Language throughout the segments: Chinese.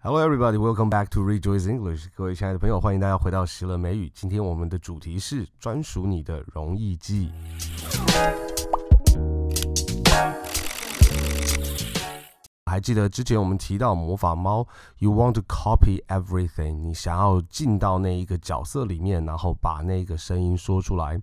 Hello, everybody. Welcome back to Rejoice English. 各位亲爱的朋友，欢迎大家回到喜乐美语。今天我们的主题是专属你的容易记。还记得之前我们提到魔法猫，You want to copy everything？你想要进到那一个角色里面，然后把那个声音说出来。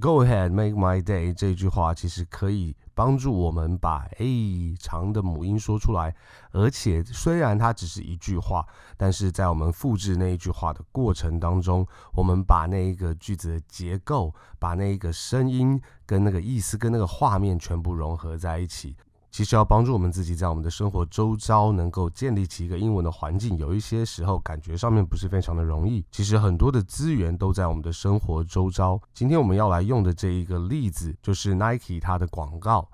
Go ahead, make my day。这句话其实可以帮助我们把 A 长的母音说出来，而且虽然它只是一句话，但是在我们复制那一句话的过程当中，我们把那一个句子的结构、把那一个声音跟那个意思跟那个画面全部融合在一起。其实要帮助我们自己在我们的生活周遭能够建立起一个英文的环境，有一些时候感觉上面不是非常的容易。其实很多的资源都在我们的生活周遭。今天我们要来用的这一个例子就是 Nike 它的广告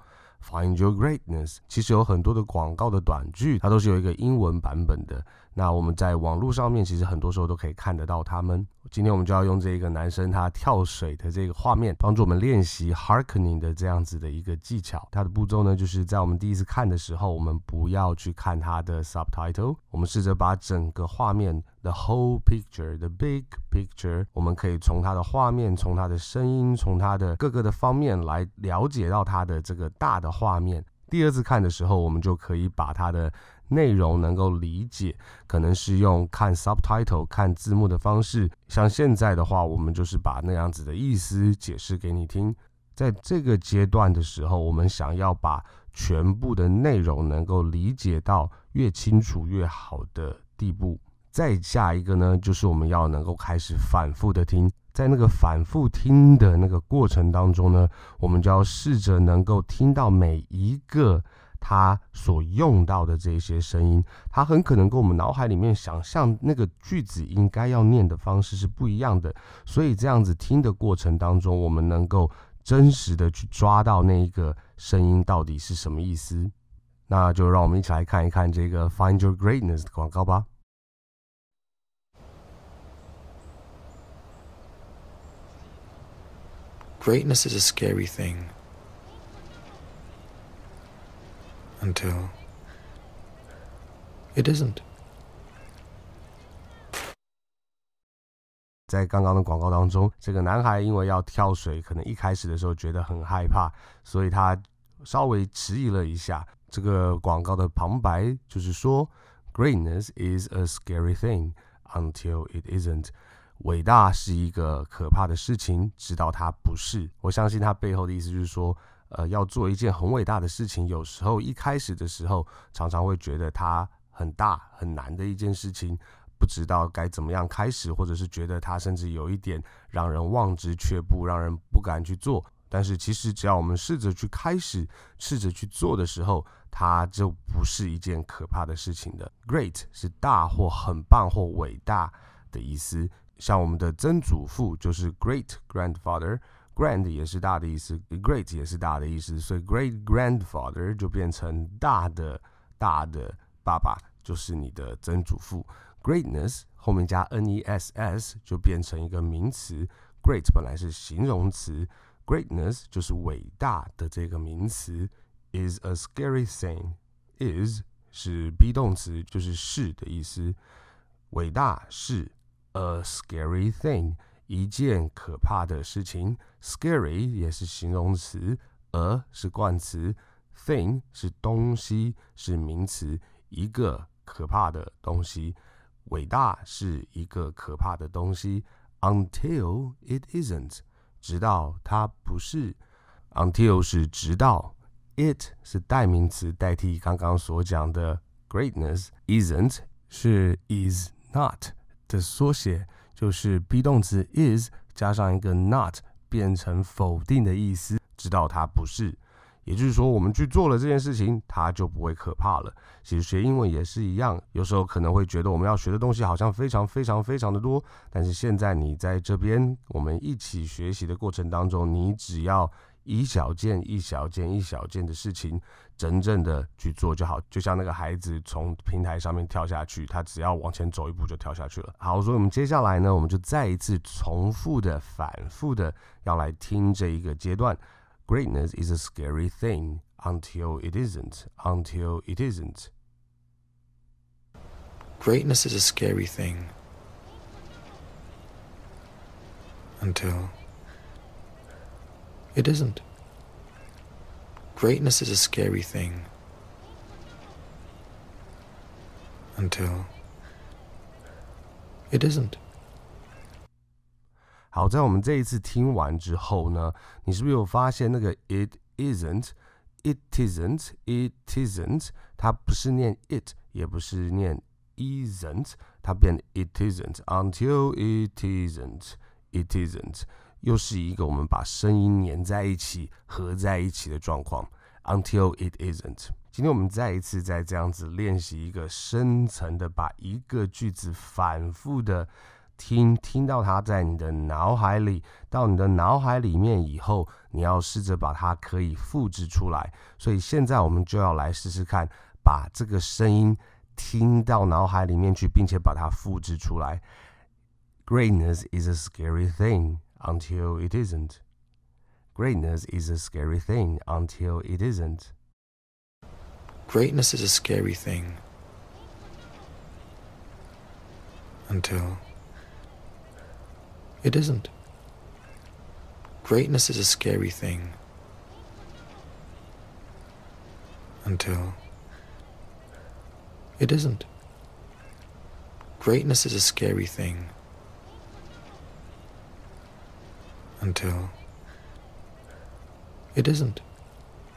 Find Your Greatness。其实有很多的广告的短句，它都是有一个英文版本的。那我们在网络上面其实很多时候都可以看得到他们。今天我们就要用这个男生他跳水的这个画面，帮助我们练习 hearkening 的这样子的一个技巧。它的步骤呢，就是在我们第一次看的时候，我们不要去看它的 subtitle，我们试着把整个画面 the whole picture，the big picture，我们可以从它的画面、从它的声音、从它的各个的方面来了解到它的这个大的画面。第二次看的时候，我们就可以把它的内容能够理解，可能是用看 subtitle 看字幕的方式。像现在的话，我们就是把那样子的意思解释给你听。在这个阶段的时候，我们想要把全部的内容能够理解到越清楚越好的地步。再下一个呢，就是我们要能够开始反复的听。在那个反复听的那个过程当中呢，我们就要试着能够听到每一个。他所用到的这些声音，他很可能跟我们脑海里面想象那个句子应该要念的方式是不一样的，所以这样子听的过程当中，我们能够真实的去抓到那一个声音到底是什么意思。那就让我们一起来看一看这个 Find Your Greatness 的广告吧。Greatness is a scary thing. Until it isn't. 在刚刚的广告当中，这个男孩因为要跳水，可能一开始的时候觉得很害怕，所以他稍微迟疑了一下。这个广告的旁白就是说：“Greatness is a scary thing until it isn't。”伟大是一个可怕的事情，直到它不是。我相信他背后的意思就是说。呃，要做一件很伟大的事情，有时候一开始的时候，常常会觉得它很大很难的一件事情，不知道该怎么样开始，或者是觉得它甚至有一点让人望之却步，让人不敢去做。但是其实只要我们试着去开始，试着去做的时候，它就不是一件可怕的事情的。Great 是大或很棒或伟大的意思，像我们的曾祖父就是 Great Grandfather。Grand 也是大的意思，Great 也是大的意思，所以 Great Grandfather 就变成大的大的爸爸，就是你的曾祖父。Greatness 后面加 N-E-S-S 就变成一个名词，Great 本来是形容词，Greatness 就是伟大的这个名词。Is a scary thing，is 是 be 动词，就是是的意思。伟大是 a scary thing。一件可怕的事情，scary 也是形容词，a 是冠词，thing 是东西，是名词，一个可怕的东西。伟大是一个可怕的东西，until it isn't，直到它不是。until 是直到，it 是代名词，代替刚刚所讲的 greatness，isn't 是 is not 的缩写。就是 be 动词 is 加上一个 not 变成否定的意思，知道它不是。也就是说，我们去做了这件事情，它就不会可怕了。其实学英文也是一样，有时候可能会觉得我们要学的东西好像非常非常非常的多，但是现在你在这边，我们一起学习的过程当中，你只要一小件一小件一小件的事情，真正的去做就好。就像那个孩子从平台上面跳下去，他只要往前走一步就跳下去了。好，所以我们接下来呢，我们就再一次重复的、反复的要来听这一个阶段。Greatness is a scary thing until it isn't. Until it isn't. Greatness is a scary thing. Until it isn't. Greatness is a scary thing. Until it isn't. 好，在我们这一次听完之后呢，你是不是有发现那个 it isn't, it isn't, it isn't，它不是念 it，也不是念 isn't，它变 it isn't until it isn't, it isn't， 又是一个我们把声音粘在一起、合在一起的状况。Until it isn't。今天我们再一次在这样子练习一个深层的，把一个句子反复的听，听到它在你的脑海里，到你的脑海里面以后，你要试着把它可以复制出来。所以现在我们就要来试试看，把这个声音听到脑海里面去，并且把它复制出来。Greatness is a scary thing until it isn't. Greatness is a scary thing until it isn't. Greatness is a scary thing. Until it isn't. Greatness is a scary thing. Until it isn't. Greatness is a scary thing. Until it isn't.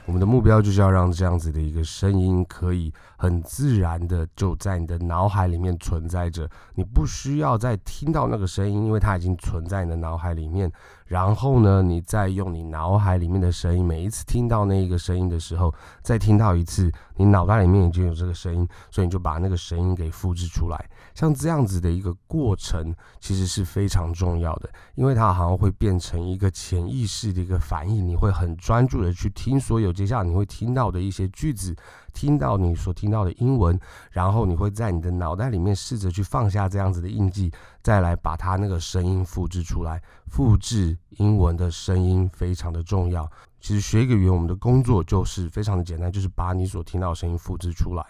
我们的目标就是要让这样子的一个声音可以很自然的就在你的脑海里面存在着，你不需要再听到那个声音，因为它已经存在你的脑海里面。然后呢，你再用你脑海里面的声音，每一次听到那一个声音的时候，再听到一次，你脑袋里面已经有这个声音，所以你就把那个声音给复制出来。像这样子的一个过程，其实是非常重要的，因为它好像会变成一个潜意识的一个反应，你会很专注的去听所有接下来你会听到的一些句子。听到你所听到的英文，然后你会在你的脑袋里面试着去放下这样子的印记，再来把它那个声音复制出来。复制英文的声音非常的重要。其实学一个语言，我们的工作就是非常的简单，就是把你所听到的声音复制出来。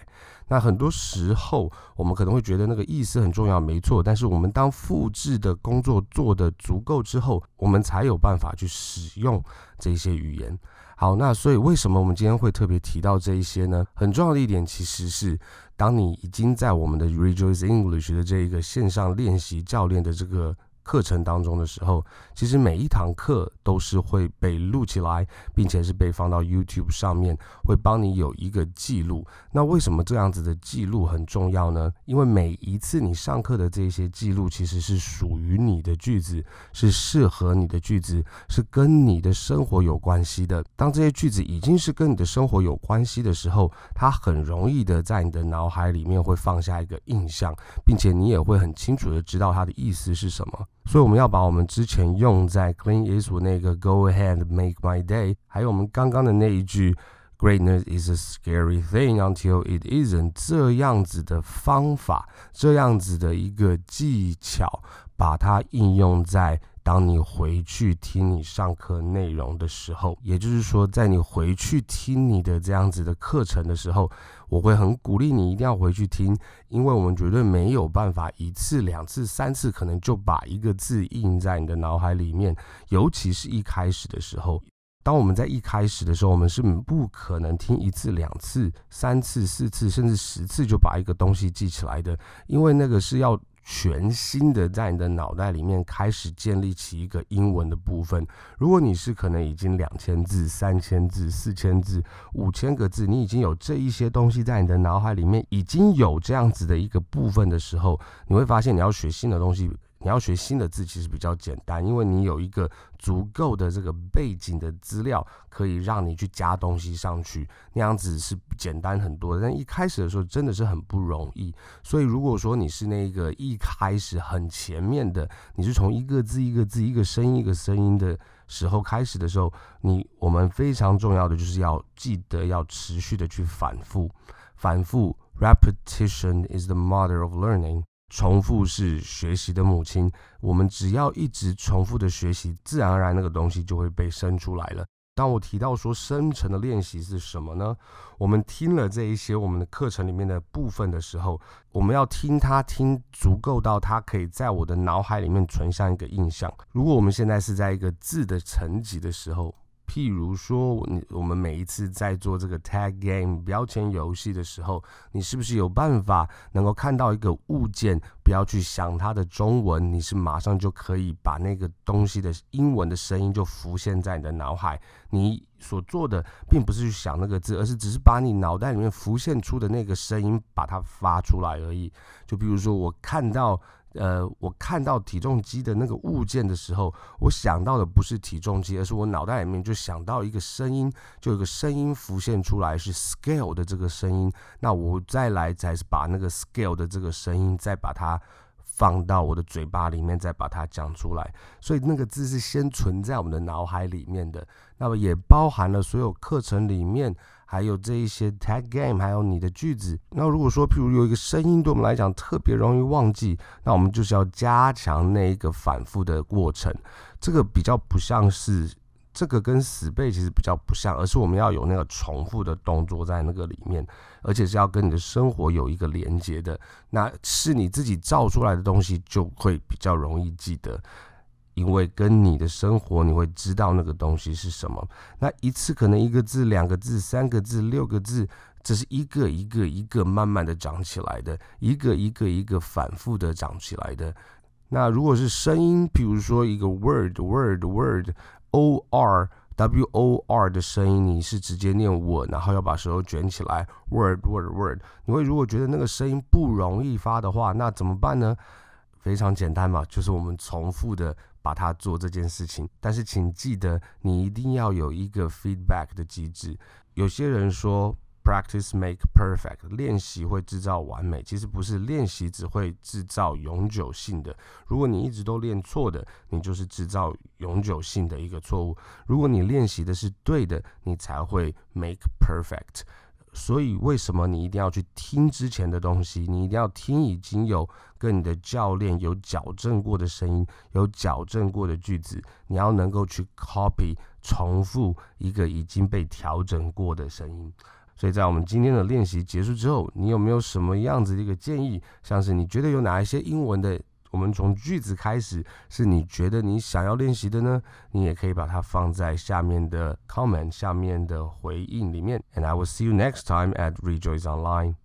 那很多时候我们可能会觉得那个意思很重要，没错。但是我们当复制的工作做得足够之后，我们才有办法去使用这些语言。好，那所以为什么我们今天会特别提到这一些呢？很重要的一点其实是，当你已经在我们的 Rejoice English 的这一个线上练习教练的这个。课程当中的时候，其实每一堂课都是会被录起来，并且是被放到 YouTube 上面，会帮你有一个记录。那为什么这样子的记录很重要呢？因为每一次你上课的这些记录，其实是属于你的句子，是适合你的句子，是跟你的生活有关系的。当这些句子已经是跟你的生活有关系的时候，它很容易的在你的脑海里面会放下一个印象，并且你也会很清楚的知道它的意思是什么。所以我们要把我们之前用在 Clint Eastwood 那个 Go ahead make my day，还有我们刚刚的那一句 Greatness is a scary thing until it isn't 这样子的方法，这样子的一个技巧，把它应用在。当你回去听你上课内容的时候，也就是说，在你回去听你的这样子的课程的时候，我会很鼓励你一定要回去听，因为我们绝对没有办法一次、两次、三次，可能就把一个字印在你的脑海里面。尤其是一开始的时候，当我们在一开始的时候，我们是不可能听一次、两次、三次、四次，甚至十次就把一个东西记起来的，因为那个是要。全新的在你的脑袋里面开始建立起一个英文的部分。如果你是可能已经两千字、三千字、四千字、五千个字，你已经有这一些东西在你的脑海里面已经有这样子的一个部分的时候，你会发现你要学新的东西。你要学新的字其实比较简单，因为你有一个足够的这个背景的资料，可以让你去加东西上去，那样子是简单很多的。但一开始的时候真的是很不容易，所以如果说你是那个一开始很前面的，你是从一个字一个字、一个声音一个声音的时候开始的时候，你我们非常重要的就是要记得要持续的去反复，反复。Repetition is the mother of learning. 重复是学习的母亲。我们只要一直重复的学习，自然而然那个东西就会被生出来了。当我提到说深层的练习是什么呢？我们听了这一些我们的课程里面的部分的时候，我们要听它听足够到它可以在我的脑海里面存下一个印象。如果我们现在是在一个字的层级的时候。譬如说，你我们每一次在做这个 tag game 标签游戏的时候，你是不是有办法能够看到一个物件，不要去想它的中文，你是马上就可以把那个东西的英文的声音就浮现在你的脑海。你所做的并不是去想那个字，而是只是把你脑袋里面浮现出的那个声音把它发出来而已。就比如说，我看到。呃，我看到体重机的那个物件的时候，我想到的不是体重机，而是我脑袋里面就想到一个声音，就有个声音浮现出来，是 scale 的这个声音。那我再来，才是把那个 scale 的这个声音，再把它放到我的嘴巴里面，再把它讲出来。所以那个字是先存在我们的脑海里面的，那么也包含了所有课程里面。还有这一些 tag game，还有你的句子。那如果说，譬如有一个声音对我们来讲特别容易忘记，那我们就是要加强那一个反复的过程。这个比较不像是，这个跟死背其实比较不像，而是我们要有那个重复的动作在那个里面，而且是要跟你的生活有一个连接的。那是你自己造出来的东西，就会比较容易记得。因为跟你的生活，你会知道那个东西是什么。那一次可能一个字、两个字、三个字、六个字，这是一个一个一个慢慢的长起来的，一个一个一个反复的长起来的。那如果是声音，比如说一个 word word word o r w o r 的声音，你是直接念我，然后要把舌头卷起来 word word word。你会如果觉得那个声音不容易发的话，那怎么办呢？非常简单嘛，就是我们重复的。把它做这件事情，但是请记得，你一定要有一个 feedback 的机制。有些人说 practice make perfect，练习会制造完美，其实不是，练习只会制造永久性的。如果你一直都练错的，你就是制造永久性的一个错误。如果你练习的是对的，你才会 make perfect。所以，为什么你一定要去听之前的东西？你一定要听已经有跟你的教练有矫正过的声音，有矫正过的句子。你要能够去 copy 重复一个已经被调整过的声音。所以在我们今天的练习结束之后，你有没有什么样子的一个建议？像是你觉得有哪一些英文的？我们从句子开始，是你觉得你想要练习的呢？你也可以把它放在下面的 comment 下面的回应里面。And I will see you next time at Rejoice Online.